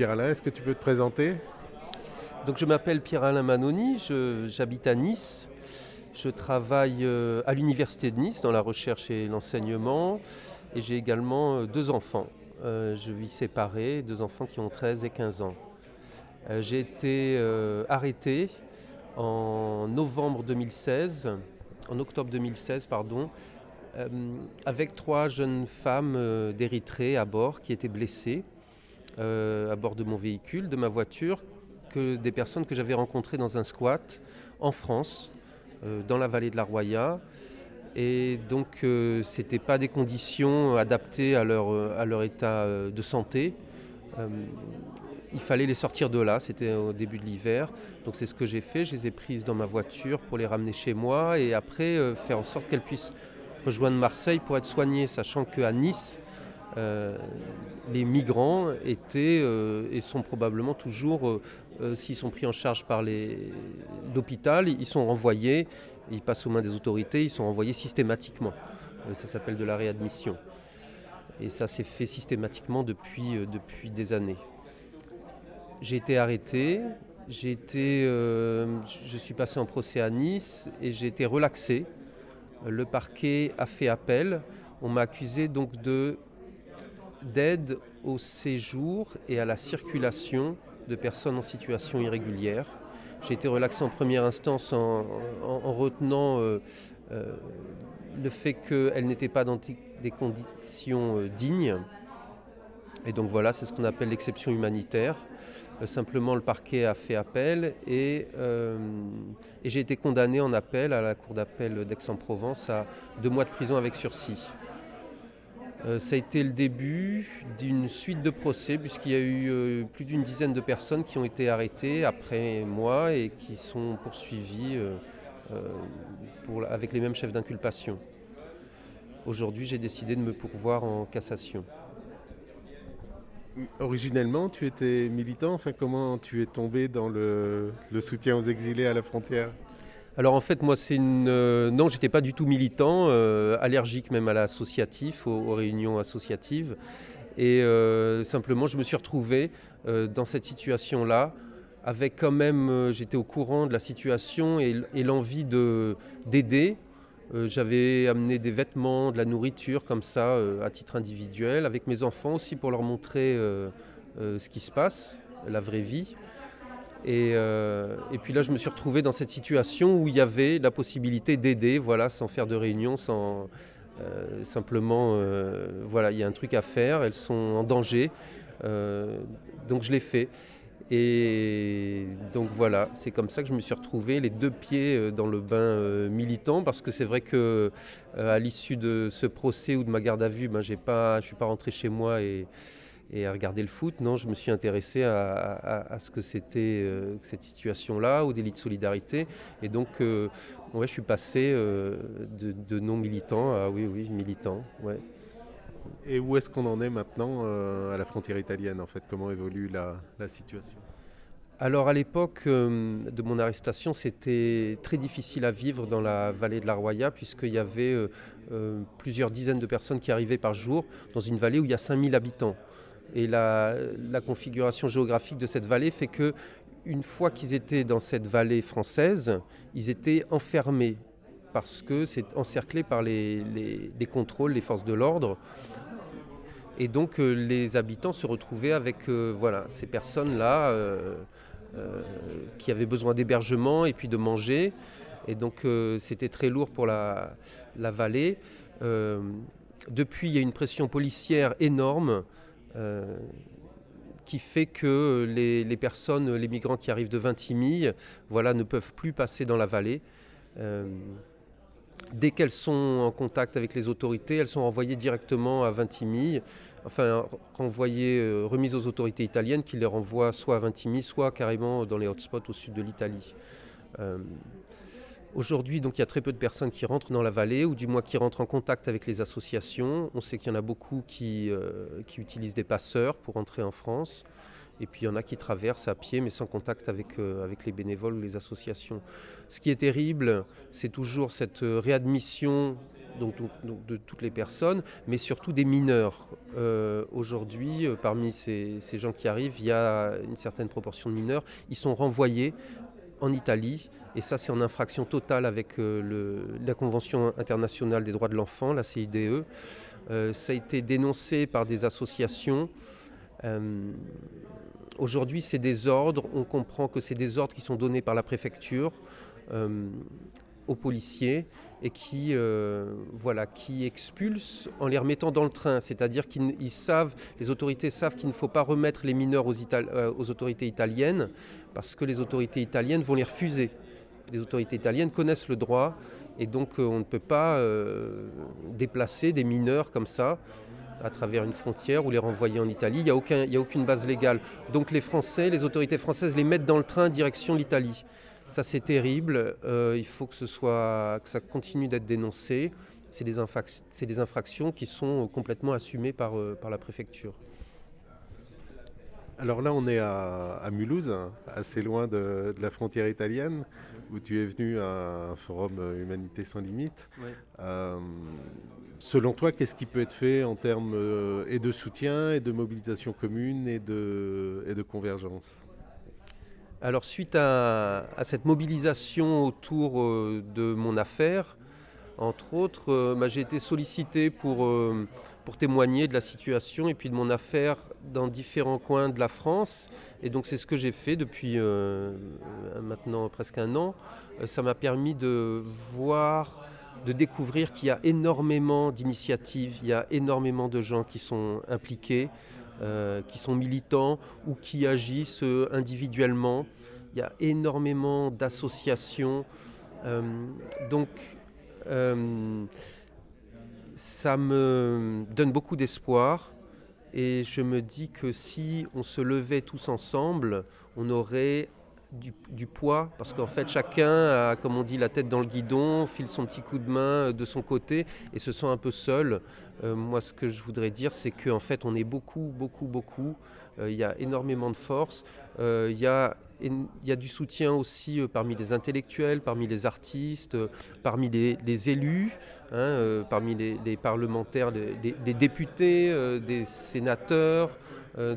Pierre-Alain, est-ce que tu peux te présenter? Donc je m'appelle Pierre-Alain Manoni, j'habite à Nice. Je travaille euh, à l'Université de Nice dans la recherche et l'enseignement et j'ai également euh, deux enfants. Euh, je vis séparé, deux enfants qui ont 13 et 15 ans. J'ai été arrêté en novembre 2016, en octobre 2016, pardon, avec trois jeunes femmes d'Érythrée à bord qui étaient blessées à bord de mon véhicule, de ma voiture, que des personnes que j'avais rencontrées dans un squat en France euh, dans la vallée de la Roya. Et donc, euh, ce n'était pas des conditions adaptées à leur, euh, à leur état de santé. il fallait les sortir de là, c'était au début de l'hiver. Donc, c'est ce que j'ai fait. Je les ai prises dans ma voiture pour les ramener chez moi et après faire en sorte qu'elles puissent rejoindre Marseille pour être soignées, sachant qu'à Nice, les migrants étaient et sont probablement toujours euh, s'ils sont pris en charge par l'hôpital, ils sont renvoyés, ils passent aux mains des autorités, ils sont renvoyés systématiquement. Euh, ça s'appelle de la réadmission. Et ça s'est fait systématiquement depuis, euh, depuis des années. J'ai été arrêté, été, je suis passé en procès à Nice et j'ai été relaxé. Le parquet a fait appel. On m'a accusé donc de d'aide au séjour et à la circulation de personnes en situation irrégulière. J'ai été relaxé en première instance en, retenant euh, euh, le fait qu'elles n'étaient pas dans des conditions euh, dignes. Et donc voilà, c'est ce qu'on appelle l'exception humanitaire. simplement, le parquet a fait appel et, et j'ai été condamné en appel à la cour d'appel d'Aix-en-Provence à deux mois de prison avec sursis. Euh, ça a été le début d'une suite de procès, puisqu'il y a eu euh, plus d'une dizaine de personnes qui ont été arrêtées après moi et qui sont poursuivies euh, avec les mêmes chefs d'inculpation. Aujourd'hui, j'ai décidé de me pourvoir en cassation. Originellement, tu étais militant. Enfin, comment tu es tombé dans le soutien aux exilés à la frontière? Alors en fait, moi, c'est une. Euh, non, j'étais pas du tout militant, euh, allergique même à l'associatif, aux, réunions associatives. Et euh, simplement, je me suis retrouvé dans cette situation-là, avec quand même. J'étais au courant de la situation et, l'envie d'aider. J'avais amené des vêtements, de la nourriture comme ça, à titre individuel, avec mes enfants aussi pour leur montrer ce qui se passe, la vraie vie. Euh, et, puis là, je me suis retrouvé dans cette situation où il y avait la possibilité d'aider, voilà, sans faire de réunion, sans euh, simplement, euh, voilà, il y a un truc à faire, elles sont en danger, donc je l'ai fait. Et donc voilà, c'est comme ça que je me suis retrouvé les deux pieds dans le bain militant, parce que c'est vrai que à l'issue de ce procès ou de ma garde à vue, ben, j'ai pas, je suis pas rentré chez moi et et à regarder le foot. Non, je me suis intéressé à, ce que c'était euh, cette situation-là, au délit de solidarité. Et donc, euh, ouais, je suis passé euh, de, non-militant à oui, oui, militant. Ouais. Et où est-ce qu'on en est maintenant à la frontière italienne, en fait? Comment évolue la, la situation? Alors à l'époque de mon arrestation, c'était très difficile à vivre dans la vallée de la Roya, puisqu'il y avait plusieurs dizaines de personnes qui arrivaient par jour dans une vallée où il y a 5000 habitants. Et la, configuration géographique de cette vallée fait que une fois qu'ils étaient dans cette vallée française, ils étaient enfermés parce que c'est encerclé par les, contrôles, les forces de l'ordre. Et donc euh, les habitants se retrouvaient avec euh, voilà, ces personnes-là euh, qui avaient besoin d'hébergement et puis de manger. Et donc c'était très lourd pour la, vallée. depuis, il y a une pression policière énorme qui fait que les, personnes, les migrants qui arrivent de Vintimille, voilà, ne peuvent plus passer dans la vallée. Euh, dès qu'elles sont en contact avec les autorités, elles sont renvoyées directement à Vintimille, enfin renvoyées, euh, remises aux autorités italiennes qui les renvoient soit à Vintimille, soit carrément dans les hotspots au sud de l'Italie. Aujourd'hui, donc, il y a très peu de personnes qui rentrent dans la vallée, ou du moins qui rentrent en contact avec les associations. On sait qu'il y en a beaucoup qui, euh, utilisent des passeurs pour entrer en France. Et puis il y en a qui traversent à pied, mais sans contact avec, euh, avec les bénévoles ou les associations. Ce qui est terrible, c'est toujours cette réadmission donc, de toutes les personnes, mais surtout des mineurs. Aujourd'hui, parmi ces, gens qui arrivent, il y a une certaine proportion de mineurs. Ils sont renvoyés en Italie, et ça c'est en infraction totale avec la Convention internationale des droits de l'enfant, la CIDE. ça a été dénoncé par des associations. Aujourd'hui, c'est des ordres. On comprend que c'est des ordres qui sont donnés par la préfecture euh, aux policiers et qui, euh, voilà, qui expulsent en les remettant dans le train. C'est-à-dire qu'ils savent, les autorités savent qu'il ne faut pas remettre les mineurs euh, aux, autorités italiennes parce que les autorités italiennes vont les refuser. Les autorités italiennes connaissent le droit et donc on ne peut pas déplacer des mineurs comme ça à travers une frontière ou les renvoyer en Italie. Il n'y a, aucun, a aucune base légale. Donc les Français, les autorités françaises les mettent dans le train direction l'Italie. Ça c'est terrible. Euh, il faut que, ce ça continue d'être dénoncé. C'est des, des, infractions qui sont complètement assumées euh, par la préfecture. Alors là, on est à, Mulhouse, assez loin de, la frontière italienne, où tu es venu à un forum Humanité sans limite. Euh, selon toi, qu'est-ce qui peut être fait en termes euh, et de soutien, et de mobilisation commune, et de, et de convergence? Alors suite à, cette mobilisation autour euh, de mon affaire, entre autres, bah, j'ai été sollicité pour pour témoigner de la situation et puis de mon affaire dans différents coins de la France. Et donc c'est ce que j'ai fait depuis euh, maintenant presque un an. Euh, ça m'a permis de voir, de découvrir qu'il y a énormément d'initiatives, il y a énormément de gens qui sont impliqués, euh, qui sont militants ou qui agissent individuellement. Il y a énormément d'associations. donc ça me donne beaucoup d'espoir et je me dis que si on se levait tous ensemble, on aurait du, poids, parce qu'en fait chacun a, comme on dit, la tête dans le guidon, file son petit coup de main de son côté et se sent un peu seul. Euh, moi, ce que je voudrais dire, c'est qu'en fait, on est beaucoup, beaucoup, beaucoup. Euh, il y a énormément de force. Euh, il y a y a du soutien aussi parmi les intellectuels, parmi les artistes, parmi les, élus, hein, parmi les, parlementaires, des députés, des sénateurs.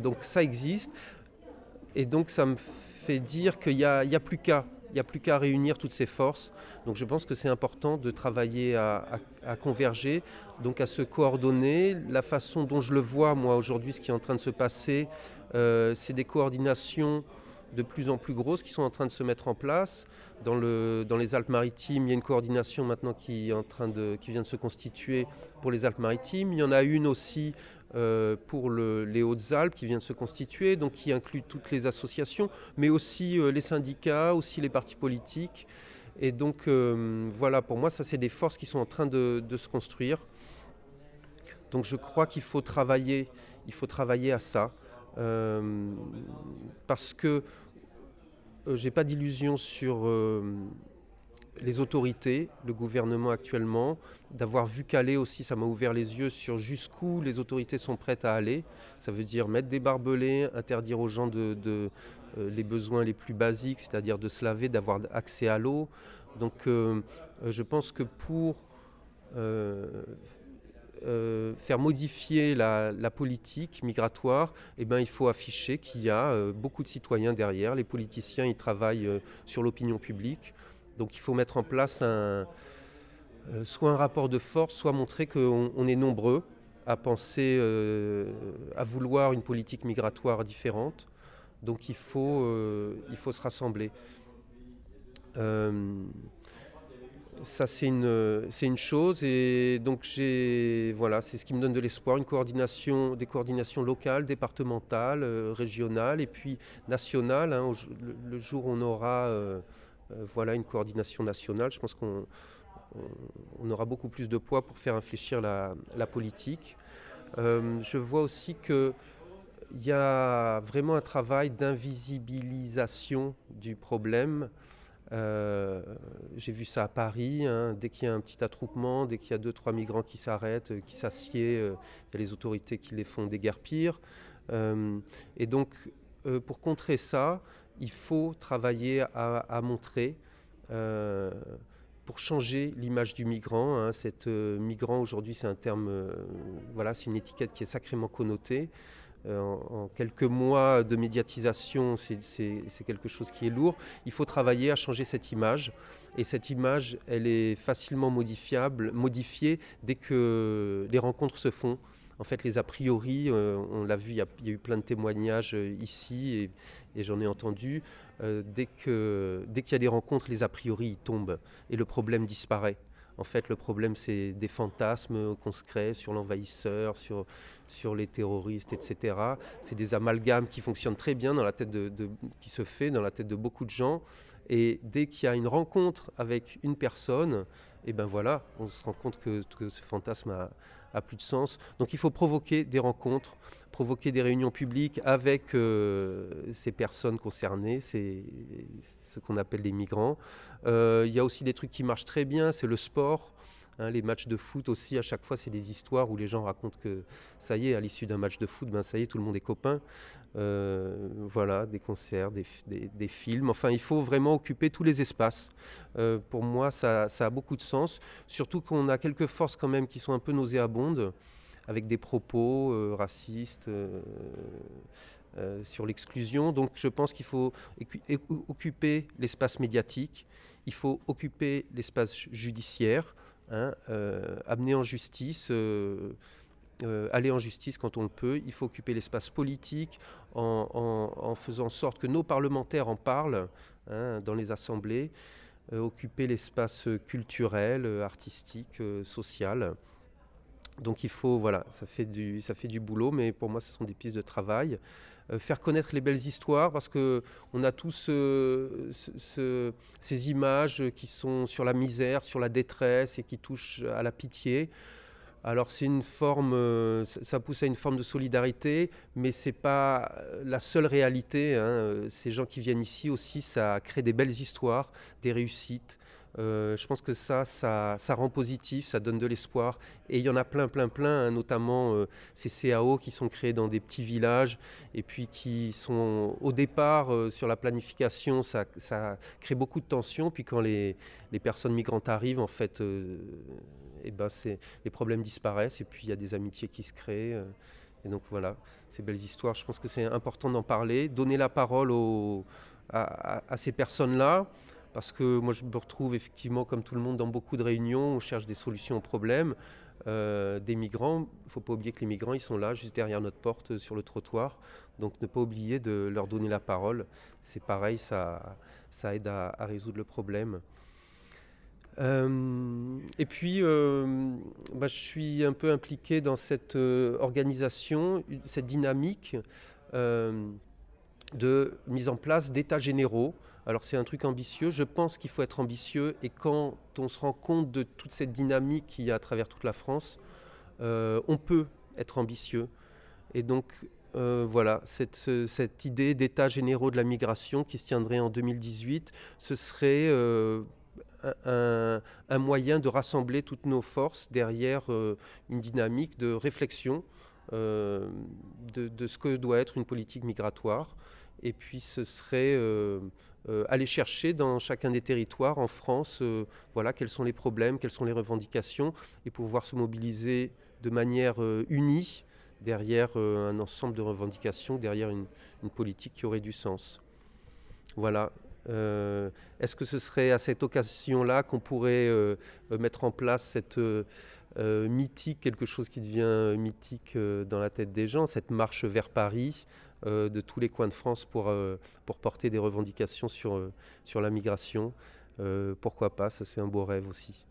donc ça existe. Et donc ça me dire qu'il n'y a, plus qu'à. Il a plus qu'à réunir toutes ces forces. Donc je pense que c'est important de travailler à, converger, donc à se coordonner. La façon dont je le vois, moi, aujourd'hui, ce qui est en train de se passer, euh, c'est des coordinations de plus en plus grosses qui sont en train de se mettre en place. Dans, le, dans les Alpes-Maritimes, il y a une coordination maintenant qui, est en train de, qui vient de se constituer pour les Alpes-Maritimes. Il y en a une aussi euh, pour les Hautes-Alpes qui vient de se constituer, donc qui inclut toutes les associations, mais aussi euh, les syndicats, aussi les partis politiques. Et donc euh, voilà, pour moi, ça c'est des forces qui sont en train de, se construire. Donc je crois qu'il faut travailler, il faut travailler à ça, parce que j'ai pas d'illusion sur les autorités, le gouvernement actuellement, d'avoir vu qu'aller aussi, ça m'a ouvert les yeux sur jusqu'où les autorités sont prêtes à aller. Ça veut dire mettre des barbelés, interdire aux gens de, euh, les besoins les plus basiques, c'est-à-dire de se laver, d'avoir accès à l'eau. Donc euh, euh, je pense que pour faire modifier la, politique migratoire, eh ben, il faut afficher qu'il y a beaucoup de citoyens derrière. Les politiciens, ils travaillent sur l'opinion publique. Donc il faut mettre en place euh, soit un rapport de force, soit montrer qu'on est nombreux à penser, euh, à vouloir une politique migratoire différente. Donc il faut, euh, il faut se rassembler. ça c'est une, c'est une chose et donc j'ai voilà c'est ce qui me donne de l'espoir une coordination des coordinations locales départementales régionales et puis nationales hein, le, jour où on aura voilà une coordination nationale. Je pense qu'on aura beaucoup plus de poids pour faire infléchir la, politique. Euh, je vois aussi qu'il y a vraiment un travail d'invisibilisation du problème. Euh, j'ai vu ça à Paris, hein. dès qu'il y a un petit attroupement, dès qu'il y a deux, trois migrants qui s'arrêtent, qui s'assiedent, il y a les autorités qui les font déguerpir. et donc, pour contrer ça, il faut travailler à, montrer euh, pour changer l'image du migrant. Hein. Cette migrant aujourd'hui, c'est un terme, voilà, c'est une étiquette qui est sacrément connotée. En, quelques mois de médiatisation, c'est quelque chose qui est lourd. Il faut travailler à changer cette image. Et cette image, elle est facilement modifiable, modifiée dès que les rencontres se font. En fait, les a priori, euh, on l'a vu, il y, a, eu plein de témoignages euh, ici et, j'en ai entendu. Euh, dès qu'il dès y a des rencontres, les a priori tombent et le problème disparaît. En fait, le problème, c'est des fantasmes qu'on se crée sur l'envahisseur, sur, sur les terroristes, etc. C'est des amalgames qui fonctionnent très bien dans la tête de, qui se fait dans la tête de beaucoup de gens. Et dès qu'il y a une rencontre avec une personne, et eh ben voilà, on se rend compte que, ce fantasme a plus de sens. Donc il faut provoquer des rencontres, provoquer des réunions publiques avec euh, ces personnes concernées, c'est ce qu'on appelle les migrants. Euh, il y a aussi des trucs qui marchent très bien, c'est le sport. Hein, les matchs de foot aussi, à chaque fois, c'est des histoires où les gens racontent que ça y est, à l'issue d'un match de foot, ben, ça y est, tout le monde est copain. Euh, voilà, des concerts, des, films. Enfin, il faut vraiment occuper tous les espaces. Euh, pour moi, ça, a beaucoup de sens. Surtout qu'on a quelques forces quand même qui sont un peu nauséabondes, avec des propos euh, racistes. sur l'exclusion. Donc je pense qu'il faut occuper l'espace médiatique, il faut occuper l'espace judiciaire, hein, amener en justice euh, aller en justice quand on le peut. Il faut occuper l'espace politique en, faisant en sorte que nos parlementaires en parlent hein, dans les assemblées. Euh, occuper l'espace culturel, artistique, euh, social. Donc il faut, voilà, ça fait, du, ça fait du boulot, mais pour moi, ce sont des pistes de travail. Faire connaître les belles histoires, parce qu'on a tous ces images qui sont sur la misère, sur la détresse et qui touchent à la pitié. Alors c'est une forme, euh, ça pousse à une forme de solidarité, mais ce n'est pas euh, la seule réalité. Hein. Ces gens qui viennent ici aussi, ça crée des belles histoires, des réussites. Euh, je pense que ça, ça, rend positif, ça donne de l'espoir. Et il y en a plein, plein, plein, hein, notamment ces CAO qui sont créés dans des petits villages et puis qui sont au départ sur la planification, ça, crée beaucoup de tensions. Puis quand les, personnes migrantes arrivent, en fait, et ben les problèmes disparaissent et puis il y a des amitiés qui se créent. Euh, et donc voilà, ces belles histoires, je pense que c'est important d'en parler, donner la parole à, ces personnes-là, parce que moi je me retrouve effectivement comme tout le monde dans beaucoup de réunions, on cherche des solutions aux problèmes. Euh, des migrants, il ne faut pas oublier que les migrants, ils sont là, juste derrière notre porte, sur le trottoir. Donc ne pas oublier de leur donner la parole. C'est pareil, ça, ça aide à résoudre le problème. Euh, et puis, euh, bah, je suis un peu impliqué dans cette euh, organisation, cette dynamique de mise en place d'états généraux. Alors c'est un truc ambitieux, je pense qu'il faut être ambitieux et quand on se rend compte de toute cette dynamique qu'il y a à travers toute la France, on peut être ambitieux. Et donc voilà, cette, cette idée d'états généraux de la migration qui se tiendrait en 2018, ce serait un, moyen de rassembler toutes nos forces derrière euh, une dynamique de réflexion euh, de, ce que doit être une politique migratoire. Et puis ce serait euh, aller chercher dans chacun des territoires en France, voilà, quels sont les problèmes, quelles sont les revendications, et pouvoir se mobiliser de manière unie derrière un ensemble de revendications, derrière une, une politique qui aurait du sens. Voilà, euh, est-ce que ce serait à cette occasion-là qu'on pourrait euh, mettre en place cette euh, mythique, quelque chose qui devient mythique dans la tête des gens, cette marche vers Paris de tous les coins de France pour, pour porter des revendications sur, sur la migration Pourquoi pas Ça, c'est un beau rêve aussi.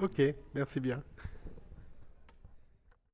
Ok, merci bien.